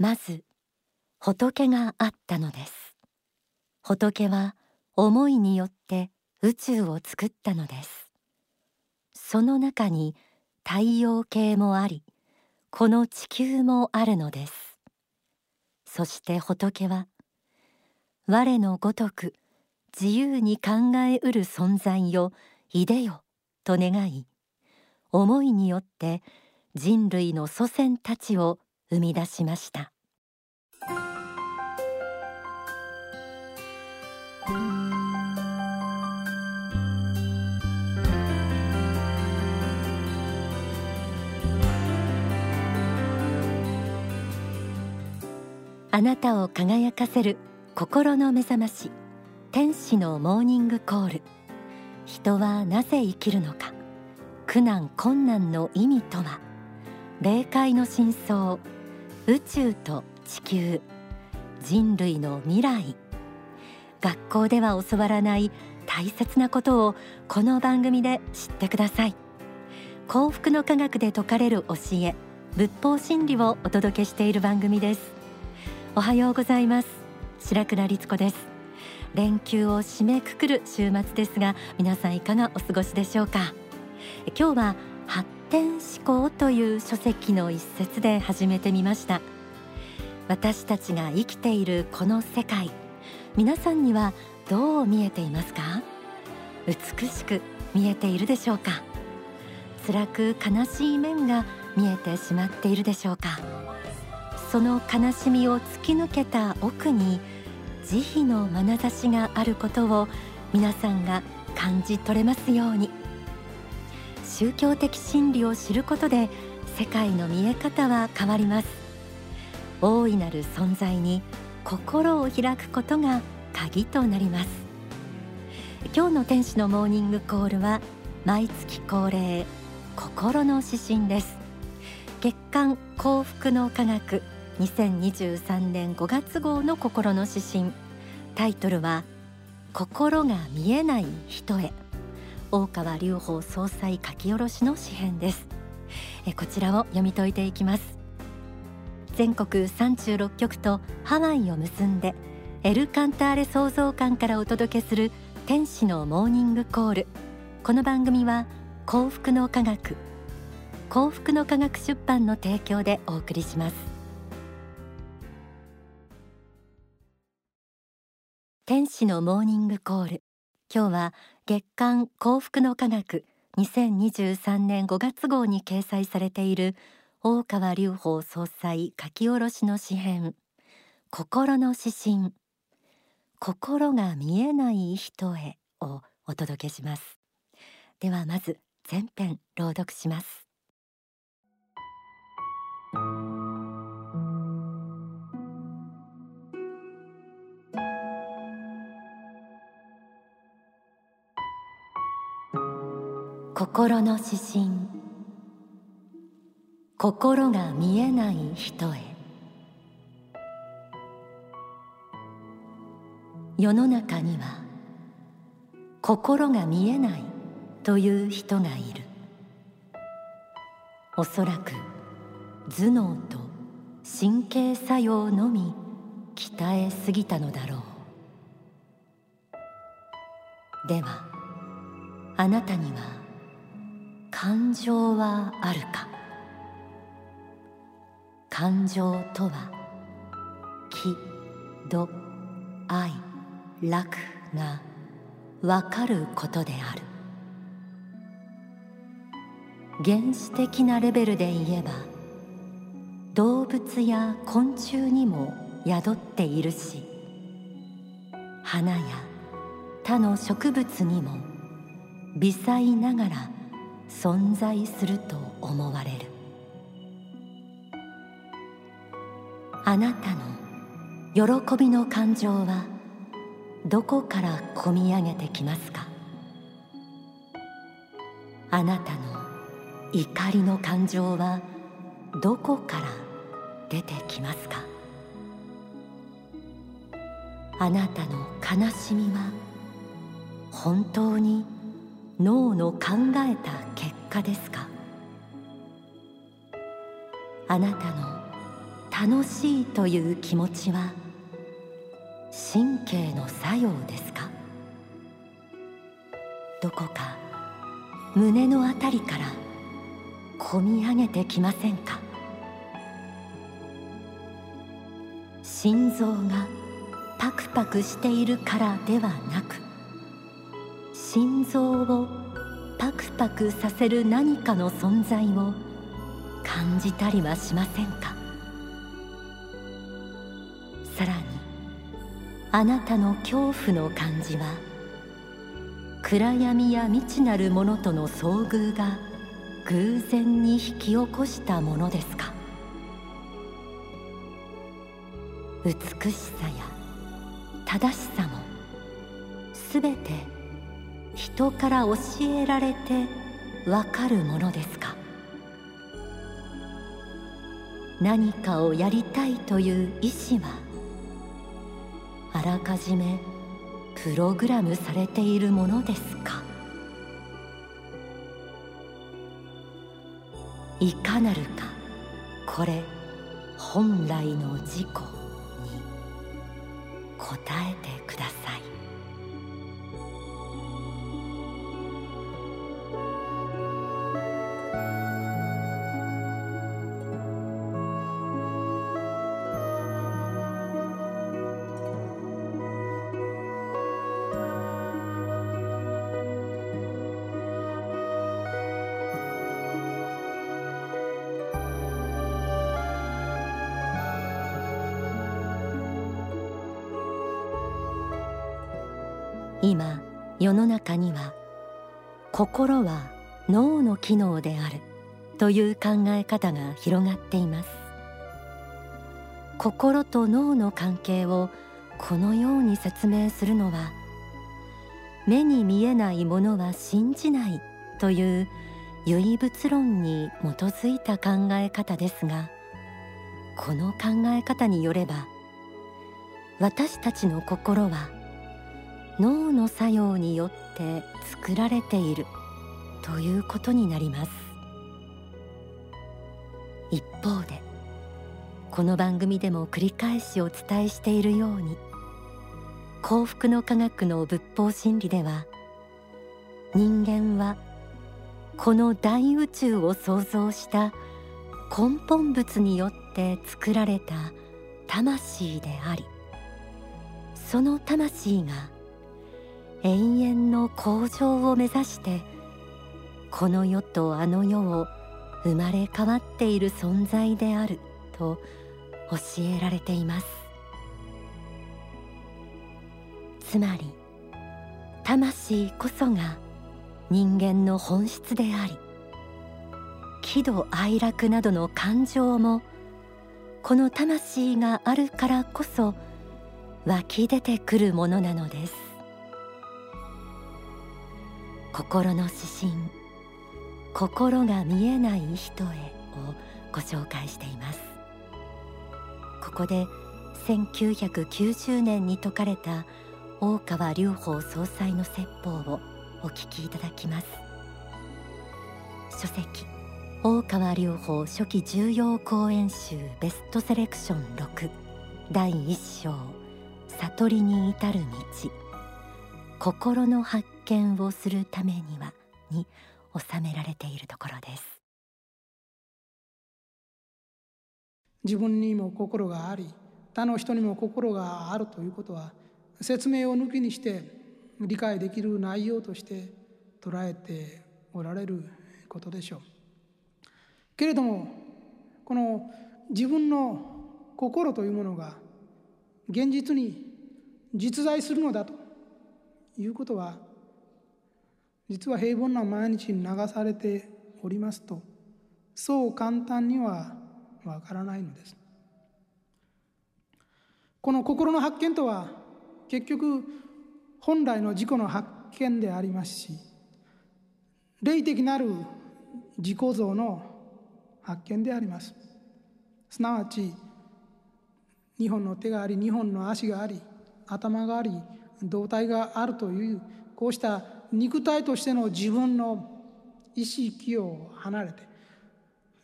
まず仏があったのです。仏は思いによって宇宙を作ったのです。その中に太陽系もありこの地球もあるのです。そして仏は我のごとく自由に考えうる存在よいでよと願い思いによって人類の祖先たちを生み出しました。あなたを輝かせる心の目覚まし天使のモーニングコール。人はなぜ生きるのか。苦難困難の意味とは。霊界の真相。宇宙と地球人類の未来。学校では教わらない大切なことをこの番組で知ってください。幸福の科学で説かれる教え仏法真理をお届けしている番組です。おはようございます。白倉律子です。連休を締めくくる週末ですが皆さんいかがお過ごしでしょうか。今日は発展思考という書籍の一節で始めてみました。私たちが生きているこの世界皆さんにはどう見えていますか？美しく見えているでしょうか？辛く悲しい面が見えてしまっているでしょうか？その悲しみを突き抜けた奥に慈悲の眼差しがあることを皆さんが感じ取れますように。宗教的真理を知ることで世界の見え方は変わります。大いなる存在に心を開くことが鍵となります。今日の天使のモーニングコールは毎月恒例心の指針です。月間幸福の科学2023年5月号の心の指針。タイトルは心が見えない人へ。大川隆法総裁書き下ろしの詩編です。えこちらを読み解いていきます。全国36局とハワイを結んでエルカンターレ創造館からお届けする天使のモーニングコール。この番組は幸福の科学幸福の科学出版の提供でお送りします。天使のモーニングコール。今日は月刊幸福の科学2023年5月号に掲載されている大川隆法総裁書き下ろしの詩編心の指針。心が見えない人へをお届けします。ではまず前編朗読します。心の指針。心が見えない人へ。世の中には心が見えないという人がいる。おそらく頭脳と神経作用のみ鍛えすぎたのだろう。ではあなたには感情はあるか？感情とは喜怒哀楽がわかることである。原始的なレベルで言えば動物や昆虫にも宿っているし花や他の植物にも微細ながら存在すると思われる。あなたの喜びの感情はどこからこみ上げてきますか？あなたの怒りの感情はどこから出てきますか？あなたの悲しみは本当に脳の考えた結果ですか？あなたの楽しいという気持ちは神経の作用ですか？どこか胸のあたりからこみ上げてきませんか？心臓がパクパクしているからではなく心臓をパクパクさせる何かの存在を感じたりはしませんか？さらにあなたの恐怖の感じは暗闇や未知なるものとの遭遇が偶然に引き起こしたものですか？美しさや正しさもすべて人から教えられてわかるものですか？何かをやりたいという意志はあらかじめプログラムされているものですか？いかなるか？これ本来の自己に答えて今世の中には心は脳の機能であるという考え方が広がっています。心と脳の関係をこのように説明するのは目に見えないものは信じないという唯物論に基づいた考え方ですがこの考え方によれば私たちの心は脳の作用によって作られている。ということになります。一方でこの番組でも繰り返しお伝えしているように幸福の科学の仏法真理では人間はこの大宇宙を創造した根本物によって作られた魂でありその魂が永遠の向上を目指してこの世とあの世を生まれ変わっている存在であると教えられています。つまり魂こそが人間の本質であり喜怒哀楽などの感情もこの魂があるからこそ湧き出てくるものなのです。心の指針心が見えない人へをご紹介しています。ここで1990年に説かれた大川隆法総裁の説法をお聞きいただきます。書籍大川隆法初期重要講演集ベストセレクション6第1章悟りに至る道。心の発見をするためにはに収められているところです。自分にも心があり他の人にも心があるということは説明を抜きにして理解できる内容として捉えておられることでしょう。けれどもこの自分の心というものが現実に実在するのだということは実は平凡な毎日に流されておりますとそう簡単にはわからないのです。この心の発見とは結局本来の自己の発見でありますし霊的なる自己像の発見であります。すなわち日本の手があり日本の足があり頭があり動体があるというこうした肉体としての自分の意識を離れて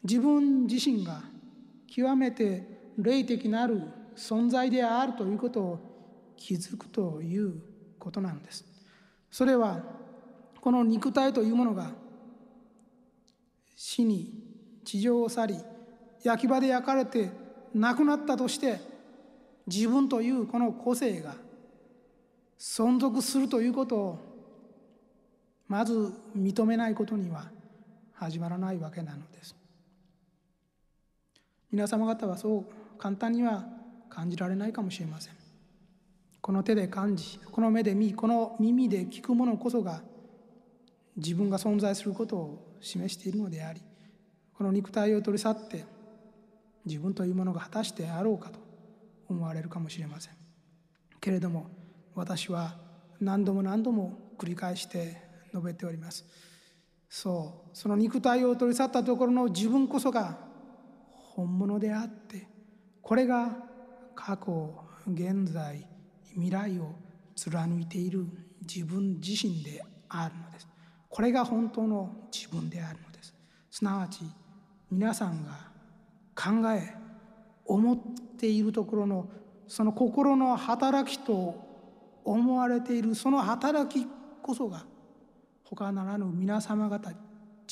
自分自身が極めて霊的なる存在であるということを気づくということなんです。それはこの肉体というものが死に地上を去り焼き場で焼かれて亡くなったとして自分というこの個性が存続するということをまず認めないことには始まらないわけなのです。皆様方はそう簡単には感じられないかもしれません。この手で感じこの目で見この耳で聞くものこそが自分が存在することを示しているのでありこの肉体を取り去って自分というものが果たしてあろうかと思われるかもしれません。けれども私は何度も何度も繰り返して述べております。そうその肉体を取り去ったところの自分こそが本物であってこれが過去現在未来を貫いている自分自身であるのです。これが本当の自分であるのです。すなわち皆さんが考え思っているところのその心の働きと思われているその働きこそが他ならぬ皆様方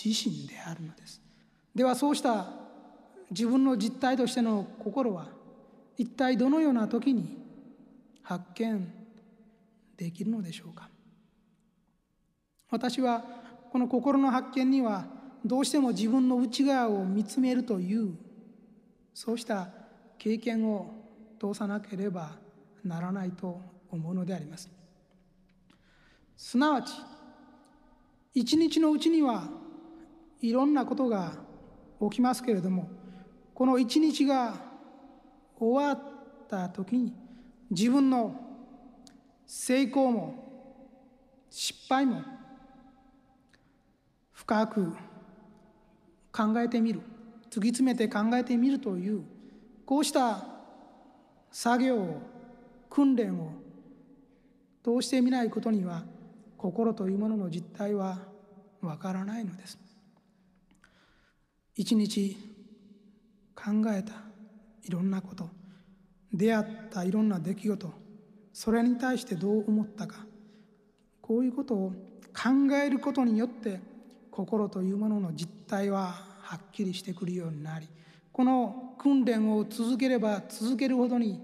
自身であるのです。ではそうした自分の実態としての心は一体どのような時に発見できるのでしょうか。私はこの心の発見にはどうしても自分の内側を見つめるというそうした経験を通さなければならないと思うのであります。すなわち一日のうちにはいろんなことが起きますけれどもこの一日が終わった時に自分の成功も失敗も深く考えてみる突き詰めて考えてみるというこうした作業を訓練を通してみないことには心というものの実態はわからないのです。一日考えたいろんなこと出会ったいろんな出来事それに対してどう思ったかこういうことを考えることによって心というものの実態ははっきりしてくるようになりこの訓練を続ければ続けるほどに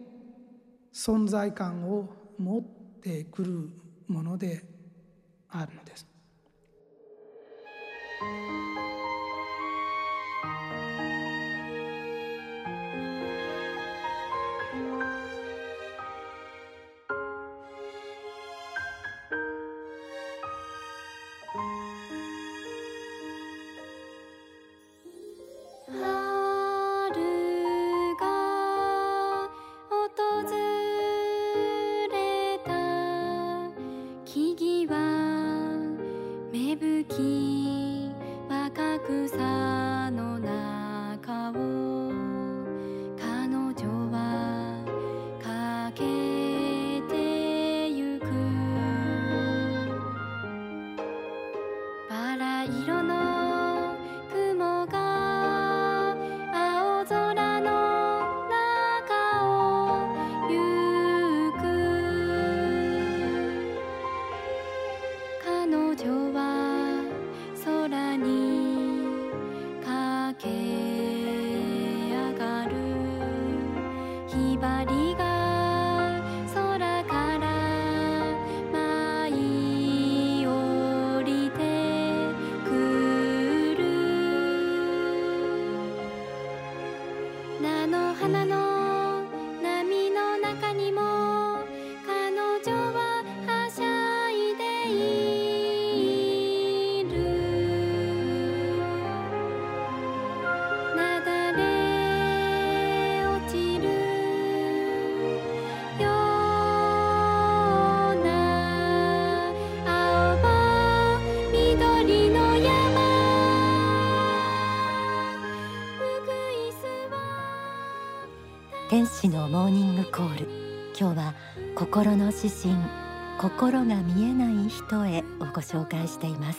存在感を持っててくるものであるのです。天使のモーニングコール。今日は心の指針心が見えない人へをご紹介しています。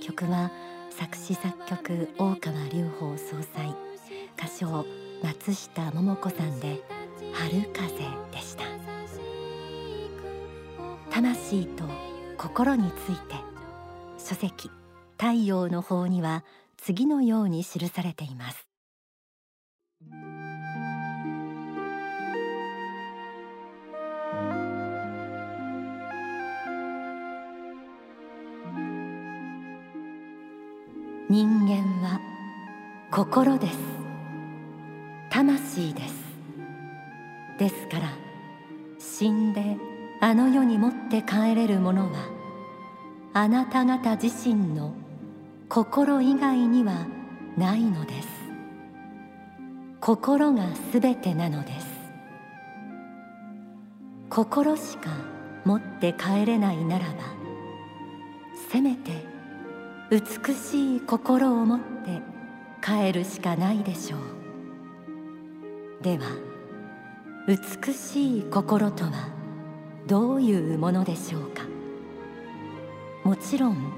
曲は作詞作曲大川隆法総裁。歌唱松下桃子さんで春風でした。魂と心について書籍太陽の方には次のように記されています。人間は心です。魂です。ですから死んであの世に持って帰れるものはあなた方自身の心以外にはないのです。心がすべてなのです。心しか持って帰れないならばせめて美しい心を持って帰るしかないでしょう。では美しい心とはどういうものでしょうか？もちろん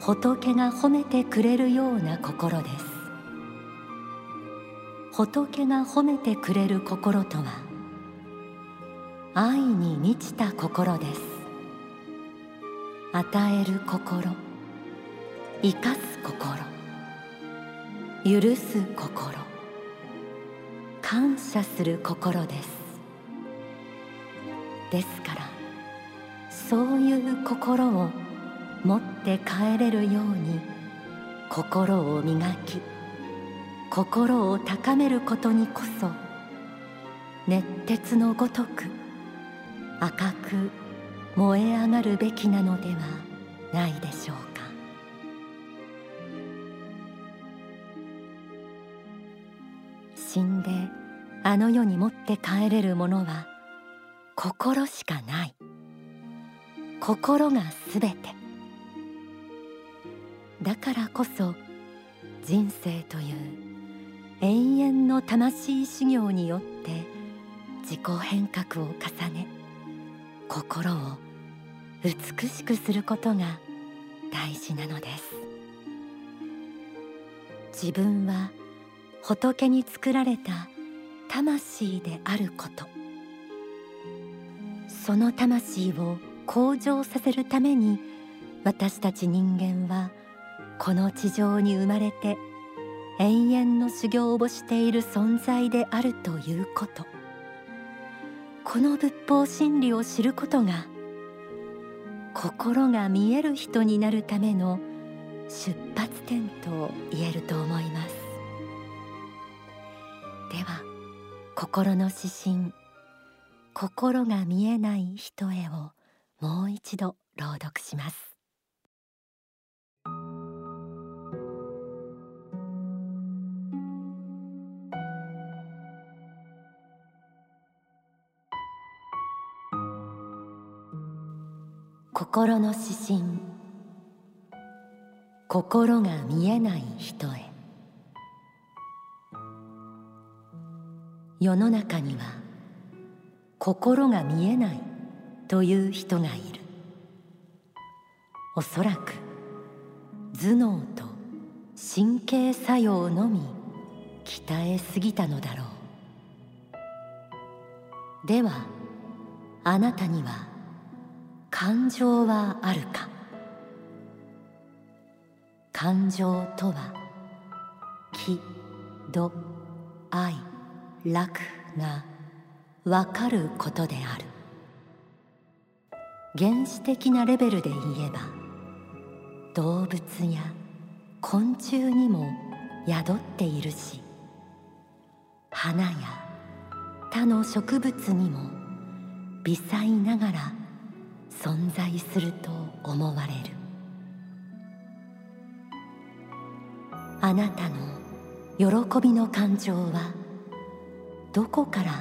仏が褒めてくれるような心です。仏が褒めてくれる心とは愛に満ちた心です。与える心生かす心。許す心。感謝する心です。ですからそういう心を持って帰れるように心を磨き心を高めることにこそ熱鉄のごとく赤く燃え上がるべきなのではないでしょうか。死んであの世に持って帰れるものは心しかない。心がすべて。だからこそ人生という永遠の魂修行によって自己変革を重ね心を美しくすることが大事なのです。自分は仏に作られた魂であること。その魂を向上させるために私たち人間はこの地上に生まれて永遠の修行をしている存在であるということ。この仏法真理を知ることが心が見える人になるための出発点と言えると思います。では心の指針心が見えない人へをもう一度朗読します。心の指針心が見えない人へ。世の中には心が見えないという人がいる。おそらく頭脳と神経作用のみ鍛えすぎたのだろう。ではあなたには感情はあるか？感情とは喜怒哀楽がわかることである。原始的なレベルで言えば動物や昆虫にも宿っているし花や他の植物にも微細ながら存在すると思われる。あなたの喜びの感情はどこから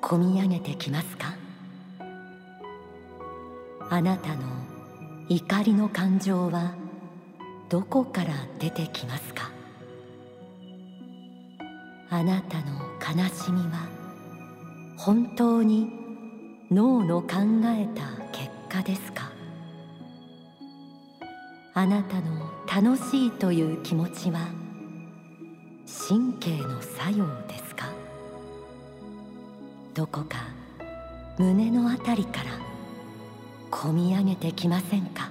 こみ上げてきますか？あなたの怒りの感情はどこから出てきますか？あなたの悲しみは本当に脳の考えたかですか？あなたの楽しいという気持ちは神経の作用ですどこか胸のあたりからこみ上げてきませんか？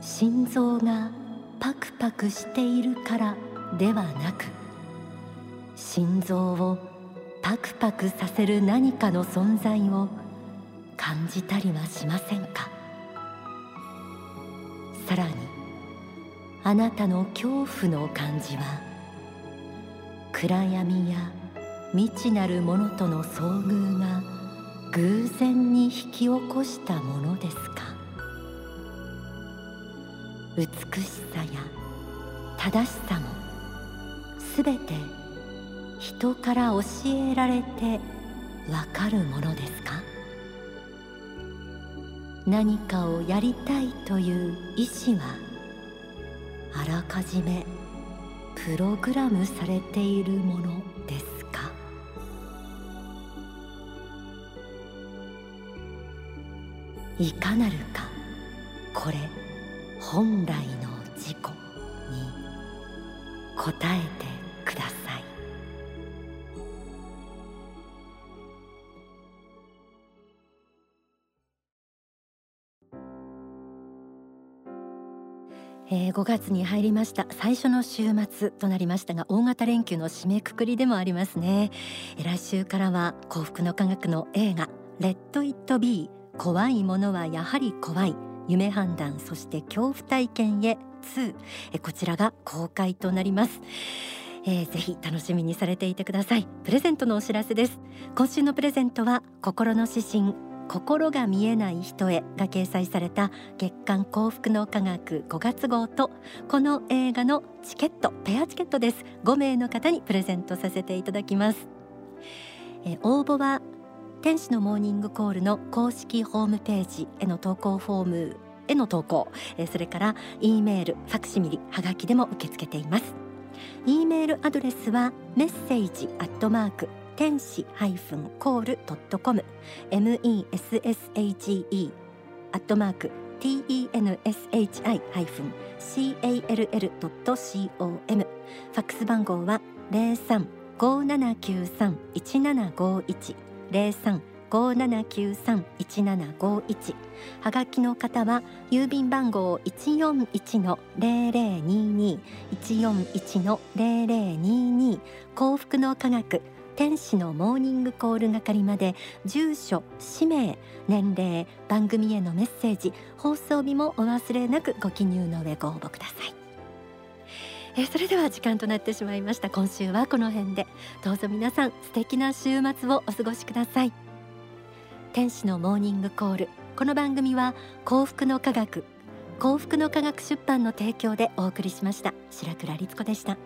心臓がパクパクしているからではなく心臓をパクパクさせる何かの存在を感じたりはしませんか？さらにあなたの恐怖の感じは暗闇や未知なるものとの遭遇が偶然に引き起こしたものですか？美しさや正しさもすべて人から教えられてわかるものですか？何かをやりたいという意志はあらかじめプログラムされているものいかなるか。これ本来の自己に答えてください。えー、5月に入りました。最初の週末となりましたが大型連休の締めくくりでもありますね、えー、来週からは幸福の科学の映画レッド・イット・ビー怖いものはやはり怖い。夢判断そして恐怖体験へ2えこちらが公開となります。えー、ぜひ楽しみにされていてください。プレゼントのお知らせです。今週のプレゼントは心の指針心が見えない人へが掲載された月刊幸福の科学5月号とこの映画のチケットペアチケットです。5名の方にプレゼントさせていただきます、えー、応募は天使のモーニングコールの公式ホームページへの投稿フォームへの投稿、それから E メール、ファクシミリ、はがきでも受け付けています。E メールアドレスはメッセージアットマーク天使ハイフンコールドットコム。message アットマーク tenshi ハイフン call ドット com ファックス番号は零三五七九三一七五一。零三五七九三一七五一はがきの方は郵便番号一四一の零零二二一四一の零零二二幸福の科学天使のモーニングコール係まで住所氏名年齢番組へのメッセージ放送日もお忘れなくご記入の上ご応募くださいえそれでは時間となってしまいました。今週はこの辺で。どうぞ皆さん素敵な週末をお過ごしください。天使のモーニングコール。この番組は幸福の科学。幸福の科学出版の提供でお送りしました。白倉律子でした。